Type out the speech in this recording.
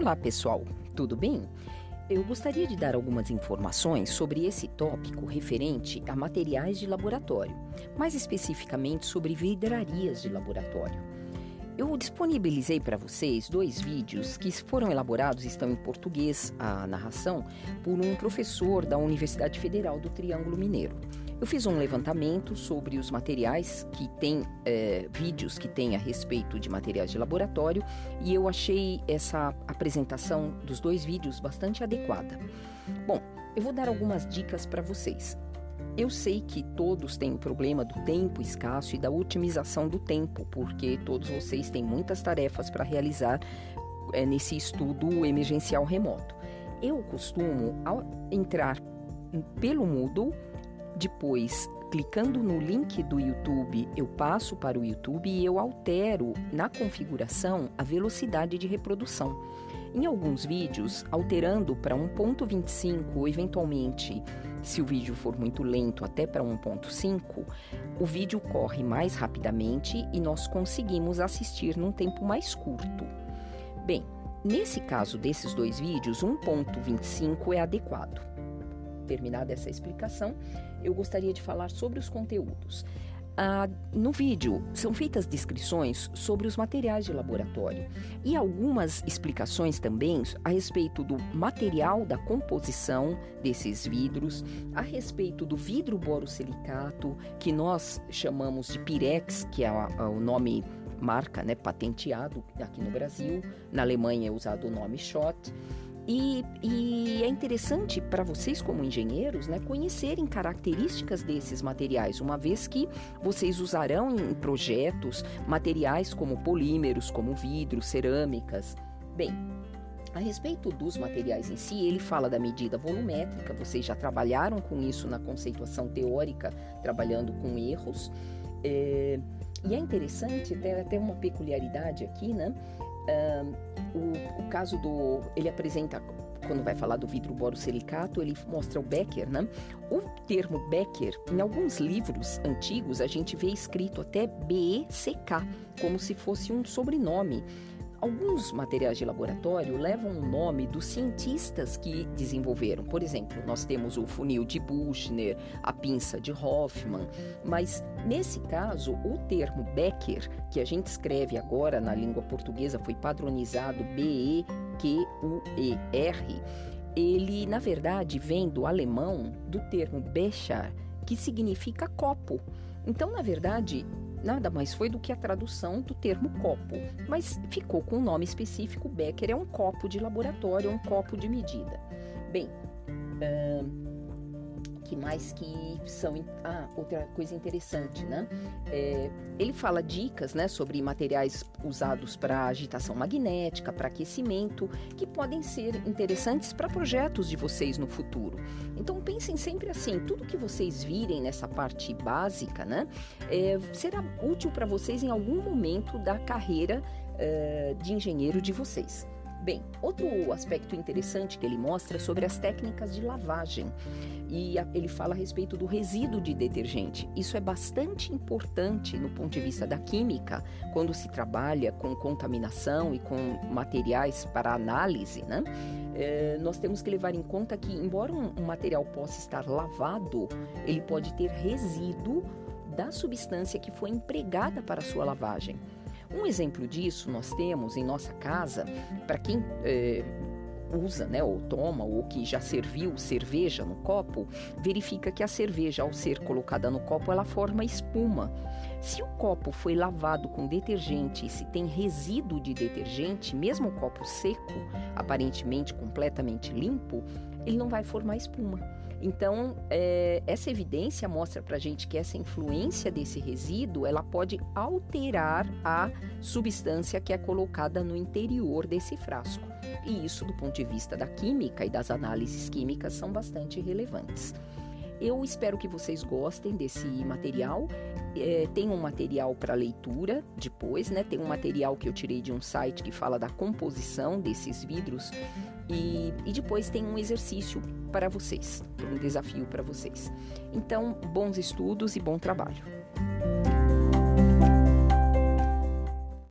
Olá, pessoal, tudo bem? Eu gostaria de dar algumas informações sobre esse tópico referente a materiais de laboratório, mais especificamente sobre vidrarias de laboratório. Eu disponibilizei para vocês dois vídeos que foram elaborados, estão em português, a narração, por um professor da Universidade Federal do Triângulo Mineiro. Eu fiz um levantamento sobre os materiais que tem, é, vídeos que tem a respeito de materiais de laboratório e eu achei essa apresentação dos dois vídeos bastante adequada. Bom, eu vou dar algumas dicas para vocês. Eu sei que todos têm o problema do tempo escasso e da otimização do tempo, porque todos vocês têm muitas tarefas para realizar é, nesse estudo emergencial remoto. Eu costumo, entrar pelo Moodle, depois, clicando no link do YouTube, eu passo para o YouTube e eu altero na configuração a velocidade de reprodução. Em alguns vídeos, alterando para 1.25 ou eventualmente, se o vídeo for muito lento, até para 1.5, o vídeo corre mais rapidamente e nós conseguimos assistir num tempo mais curto. Bem, nesse caso desses dois vídeos, 1.25 é adequado. Terminada essa explicação, eu gostaria de falar sobre os conteúdos. Ah, no vídeo são feitas descrições sobre os materiais de laboratório e algumas explicações também a respeito do material da composição desses vidros, a respeito do vidro borosilicato, que nós chamamos de Pirex, que é o nome marca, né, patenteado aqui no Brasil. Na Alemanha é usado o nome Schott e, e, é interessante para vocês, como engenheiros, né, conhecerem características desses materiais, uma vez que vocês usarão em projetos materiais como polímeros, como vidro, cerâmicas. Bem, a respeito dos materiais em si, ele fala da medida volumétrica, vocês já trabalharam com isso na conceituação teórica, trabalhando com erros. É, e é interessante, tem até uma peculiaridade aqui, né? O, o caso do. Ele apresenta quando vai falar do vidro borosilicato, ele mostra o Becker, né? O termo Becker, em alguns livros antigos, a gente vê escrito até B-E-C-K, como se fosse um sobrenome. Alguns materiais de laboratório levam o nome dos cientistas que desenvolveram. Por exemplo, nós temos o funil de Buchner, a pinça de Hoffman, mas nesse caso, o termo Becker, que a gente escreve agora na língua portuguesa, foi padronizado B-E-Q-U-E-R, ele, na verdade, vem do alemão do termo Becher, que significa copo. Então, na verdade, nada mais foi do que a tradução do termo copo, mas ficou com um nome específico. Becker é um copo de laboratório, um copo de medida. Bem, que mais que são ah outra coisa interessante né? É, ele fala dicas né sobre materiais usados para agitação magnética para aquecimento que podem ser interessantes para projetos de vocês no futuro. Então pensem sempre assim tudo que vocês virem nessa parte básica né é, será útil para vocês em algum momento da carreira é, de engenheiro de vocês Bem, outro aspecto interessante que ele mostra é sobre as técnicas de lavagem. E ele fala a respeito do resíduo de detergente. Isso é bastante importante no ponto de vista da química, quando se trabalha com contaminação e com materiais para análise, né? É, nós temos que levar em conta que, embora um, um material possa estar lavado, ele pode ter resíduo da substância que foi empregada para a sua lavagem. Um exemplo disso nós temos em nossa casa, para quem é, usa, né, ou toma, ou que já serviu cerveja no copo, verifica que a cerveja, ao ser colocada no copo, ela forma espuma. Se o copo foi lavado com detergente e se tem resíduo de detergente, mesmo o copo seco, aparentemente completamente limpo, ele não vai formar espuma. Então, é, essa evidência mostra para a gente que essa influência desse resíduo ela pode alterar a substância que é colocada no interior desse frasco. E isso, do ponto de vista da química e das análises químicas, são bastante relevantes. Eu espero que vocês gostem desse material. É, tem um material para leitura depois, né? Tem um material que eu tirei de um site que fala da composição desses vidros e, e depois tem um exercício para vocês, um desafio para vocês. Então, bons estudos e bom trabalho.